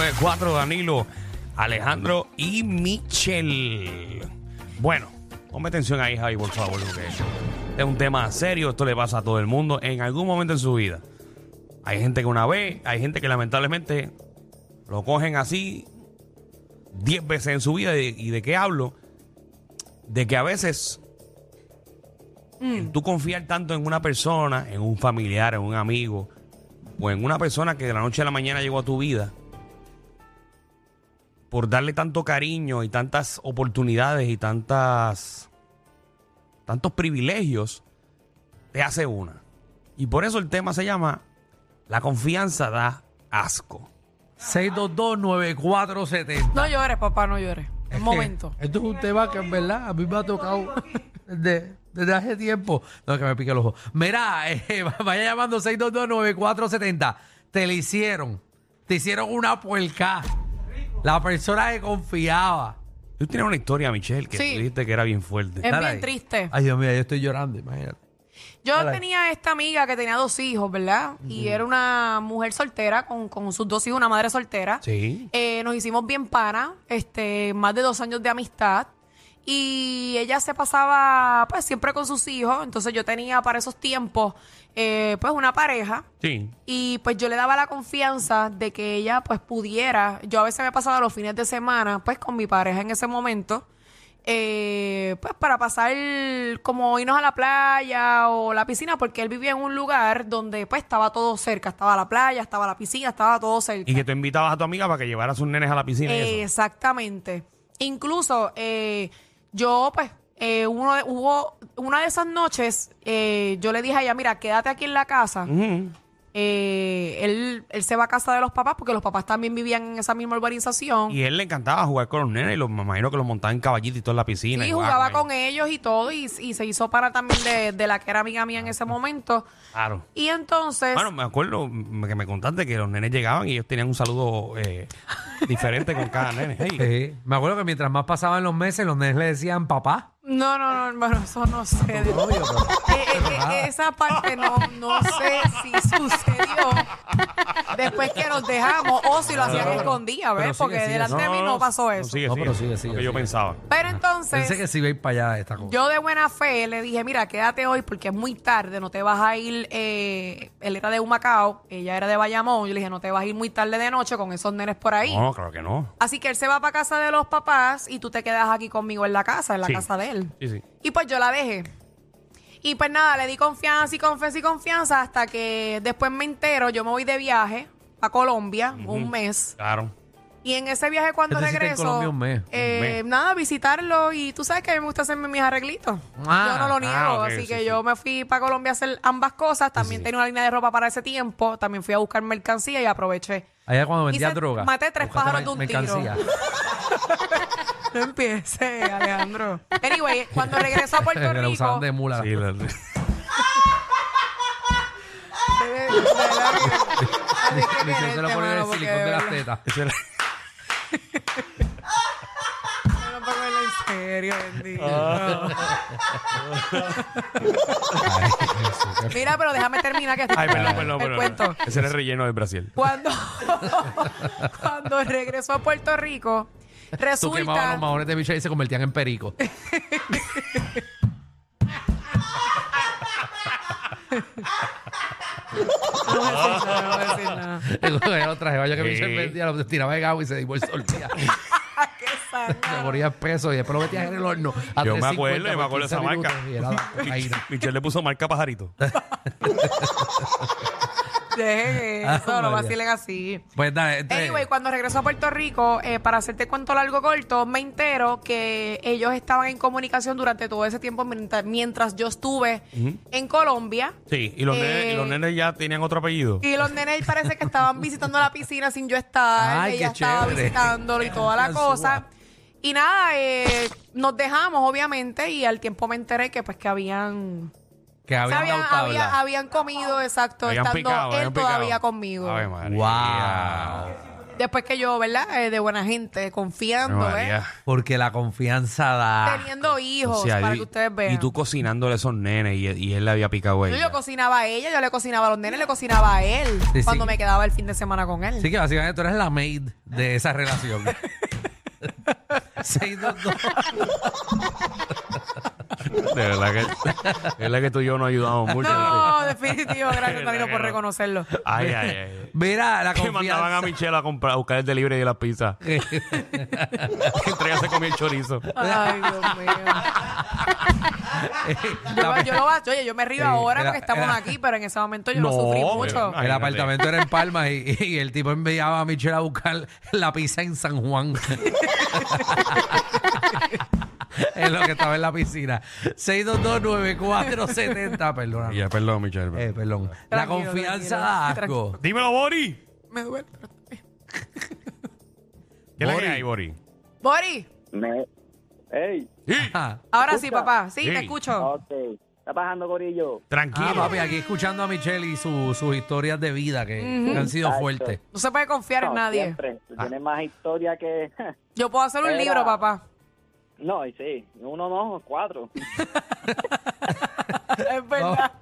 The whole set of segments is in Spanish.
94, Danilo, Alejandro y Michelle. Bueno, ponme atención ahí, Javi, por favor, porque es un tema serio, esto le pasa a todo el mundo en algún momento en su vida. Hay gente que una vez, hay gente que lamentablemente lo cogen así 10 veces en su vida. ¿Y y de qué hablo? De que a veces el tú confiar tanto en una persona, en un familiar, en un amigo, o en una persona que de la noche a la mañana llegó a tu vida, por darle tanto cariño y tantas oportunidades y tantas tantos privilegios, te hace una. Y por eso el tema se llama La confianza da asco. 6229470. No llores, papá, no llores. Es Un momento. Esto es un tema que en verdad a mí me ha tocado desde, desde hace tiempo. No, que me pique el ojo. Mira, eh, vaya llamando 6229470. Te lo hicieron. Te hicieron una puerca. La persona que confiaba. Tú tienes una historia, Michelle, que Sí. tú dijiste que era bien fuerte. Es Dale bien ahí. triste. Ay, Dios mío, yo estoy llorando, imagínate. Yo Dale. tenía esta amiga que tenía dos hijos, ¿verdad? Y era una mujer soltera con, con sus dos hijos, una madre soltera. Sí. Eh, nos hicimos bien pana, este, más de dos años de amistad. Y ella se pasaba, pues, siempre con sus hijos. Entonces yo tenía para esos tiempos, eh, pues, una pareja. Sí. Y pues yo le daba la confianza de que ella pues pudiera, yo a veces me pasaba los fines de semana pues con mi pareja en ese momento, eh, pues para pasar como irnos a la playa o la piscina, porque él vivía en un lugar donde pues estaba todo cerca, estaba la playa, estaba la piscina, estaba todo cerca. Y que tú invitabas a tu amiga para que llevara a sus nenes a la piscina y eso. Exactamente. Incluso eh, yo, pues, eh, uno de- hubo una de esas noches, eh, yo le dije a ella, mira, quédate aquí en la casa. Eh, él, él se va a casa de los papás porque los papás también vivían en esa misma urbanización. Y él le encantaba jugar con los nenes y los, me imagino que los montaba en caballito y todo en la piscina. Sí, y jugaba con con ellos y todo, y, y se hizo para también de, de la que era amiga mía en ese momento. Claro. Y entonces, Bueno, me acuerdo que me contaste que los nenes llegaban y ellos tenían un saludo eh, diferente con cada nene. Hey. Sí. Me acuerdo que mientras más pasaban los meses, los nenes le decían papá. No, no, no, bueno, eso no sé. de- Obvio, pero- Eh, eh, eh, esa parte no, no sé si sucedió después que nos dejamos o si lo hacían pero ¿ves? sigue, Porque sigue. delante de mí no pasó eso. sigue, No, pero sigue, sigue, Lo que yo sigue. pensaba. Pero entonces... Pensé que si iba a ir para allá esta cosa. Yo de buena fe le dije, mira, quédate hoy porque es muy tarde, no te vas a ir, eh, él era de Humacao, ella era de Bayamón, yo le dije, no te vas a ir muy tarde de noche con esos nenes por ahí. No, claro que no. Así que él se va para casa de los papás y tú te quedas aquí conmigo en la casa, en la Sí. casa de él. Sí, sí. Y pues yo la dejé. Y pues nada, le di confianza y confianza y confianza hasta que después me entero, yo me voy de viaje a Colombia un mes. Claro. Y en ese viaje cuando ¿Qué te hiciste en regreso, Colombia un mes? eh, mes. nada, visitarlo y tú sabes que a mí me gusta hacerme mis arreglitos. Ah, yo no lo niego, ah, ok, así sí, que sí. yo me fui para Colombia a hacer ambas cosas. También sí. tenía una línea de ropa para ese tiempo. También fui a buscar mercancía y aproveché. Allá cuando vendía Hice- droga. maté tres buscaste pájaros de un mercancía. No empiece, Alejandro. Anyway, cuando regreso a Puerto Que Rico, usaban de mula. Sí, la- de- de verdad que- hay que se quererte, lo ponía en el mano, porque silicón de las verdad- tetas. Ese era- No, no puedo verlo en serio, bendito. Ay, Jesús, qué Mira, pero déjame terminar que Ay, perdón, el perdón, perdón. cuento. Ese era el relleno del Brasil. Cuando, cuando regresó a Puerto Rico, Tú quemabas resulta... los mahones de Michelle y se convertían en perico. No voy a decir nada, no voy a decir nada. Era otra jeva que Michelle Sí. vendía, lo tiraba de agua y se divorciaba. ¡Qué! Se moría peso y después lo metías en el horno. a Yo me 350 acuerdo, yo me por acuerdo de 15 esa marca. minutos y era la cocaína. Michelle le puso marca pajarito. Dejen Ah, eso, no María. vacilen así. Pues nada, entre- Anyway, cuando regresó a Puerto Rico, eh, para hacerte cuento largo corto, me entero que ellos estaban en comunicación durante todo ese tiempo mientras, mientras yo estuve en Colombia. Sí, y los, Eh, nenes, y los nenes ya tenían otro apellido. Y los nenes parece que estaban visitando la piscina sin yo estar. Ay, ella qué estaba chévere. visitándolo y toda la Qué cosa. Y nada, eh, nos dejamos, obviamente, y al tiempo me enteré que pues que habían... que o sea, habían habían, dado tabla. había- habían comido, exacto, Habían estando picado, él habían picado. todavía conmigo. Ave María. Wow. Después que yo, ¿verdad? Eh, de buena gente, confiando, María. ¿eh? Porque la confianza da. Teniendo hijos, O sea, para y- que ustedes vean. Y tú cocinándole a esos nenes y, y él le había picado a Yo, ella. yo cocinaba a ella, yo le cocinaba a los nenes, le cocinaba a él Sí, cuando sí. me quedaba el fin de semana con él. Así que básicamente tú eres la maid de esa relación. 622. De verdad que, de verdad que tú y yo nos ayudamos mucho. No, definitivo, gracias Danilo por no. reconocerlo. Ay, ay, ay. Mira, la Que mandaban a confianza. Michelle a, comprar, a buscar el delivery de las pizzas. Entre ella se comía el chorizo. Ay, Dios mío. Yo, La- yo lo oye, yo me río Sí, ahora era- porque estamos era- aquí, pero en ese momento yo No, lo sufrí mucho. El Imagínate. apartamento era en Palmas y, y el tipo enviaba a Michelle a buscar la pizza en San Juan. es lo que estaba en la piscina. 6229470, perdona. Ya, perdón, Michelle. Eh, perdón. La Tranquilo, confianza tranquilo, da tranquilo. asco. Dímelo, Bori. Me duele. pero. ¿Qué es la Bori. que hay, Bori? Bori, Me... Ey, Sí. Ah, ahora sí, papá. Sí, Sí. te escucho. ok. Está bajando Corillo. Tranquilo. Ah, papi, aquí escuchando a Michelle y su- sus historias de vida que, que han sido Exacto. fuertes. No se puede confiar en No, nadie. Siempre. Tú Tienes más historia que... Yo puedo hacer un Era- libro, papá. No, y sí. Uno no, cuatro. Es verdad.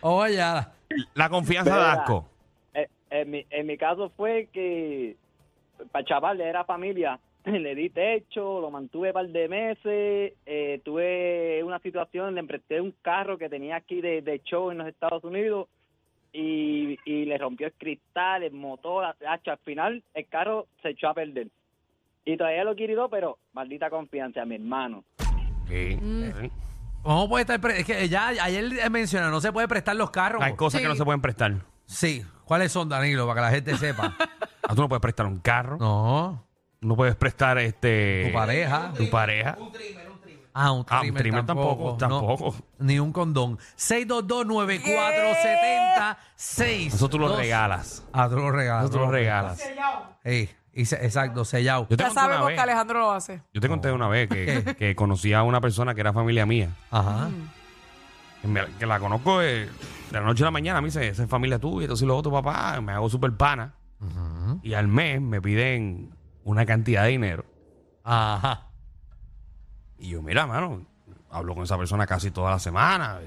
Oye, ya. La confianza de Mira. asco. Eh, en, mi, en mi caso fue que para el chaval le era familia. Le di techo, lo mantuve un par de meses. eh, tuve una situación, le empresté un carro que tenía aquí de, de show en los Estados Unidos y, y le rompió el cristal, el motor. hacho, al final el carro se echó a perder. Y todavía lo quiero, pero maldita confianza, mi hermano. Sí. ¿Cómo puede estar? pre- es que ya ayer mencionó, no se puede prestar los carros. Hay cosas que Sí. no se pueden prestar. Sí. ¿Cuáles son, Danilo? Para que la gente sepa. Ah, tú no puedes prestar un carro. No. No puedes prestar este. Tu pareja. Tu pareja. Ah, un Ah, un trimmer, trimmer tampoco, tampoco. ni un condón. 6229470. Eso tú lo regalas. Ah, tú lo regalas. Eso tú lo regalas. Ey, y se- exacto, sellado. Yo te Ya conté una sabemos vez. que Alejandro lo hace. Yo te conté una vez que, que conocí a una persona que era familia mía. Ajá. Que, me- que la conozco de, de la noche a la mañana. Me dice, esa es familia tuya, entonces y luego tu papá. Me hago súper pana. Y al mes me piden una cantidad de dinero. Ajá. Y yo, mira, mano, hablo con esa persona casi toda la semana.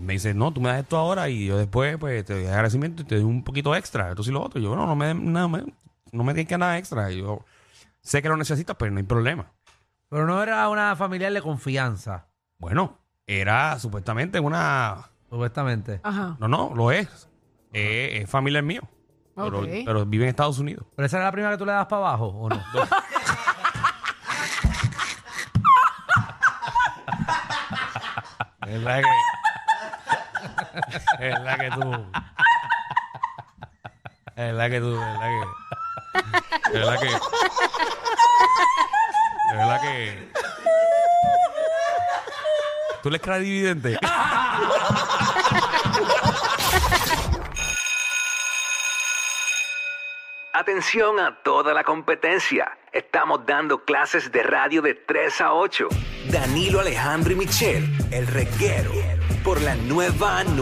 Me dice, no, tú me das esto ahora y yo después pues te doy agradecimiento y te doy un poquito extra. Esto sí lo otro. Y yo, no, no me, no me, no me tienes que nada extra. Yo sé que lo necesitas, pero no hay problema. Pero no era una familiar de confianza, Bueno, era supuestamente una... supuestamente. Ajá. No, no, lo es. Eh, es familiar mío. Pero, Ok. pero vive en Estados Unidos. ¿Pero esa era la primera que tú le das para abajo o no? Es la que... es la que tú... Es la que tú... Es la que... Es la que... Es la que... ¿Tú le crees dividente? Atención a toda la competencia. Estamos dando clases de radio de 3 a 8. Danilo Alejandro y Michelle, el reguero, por la nueva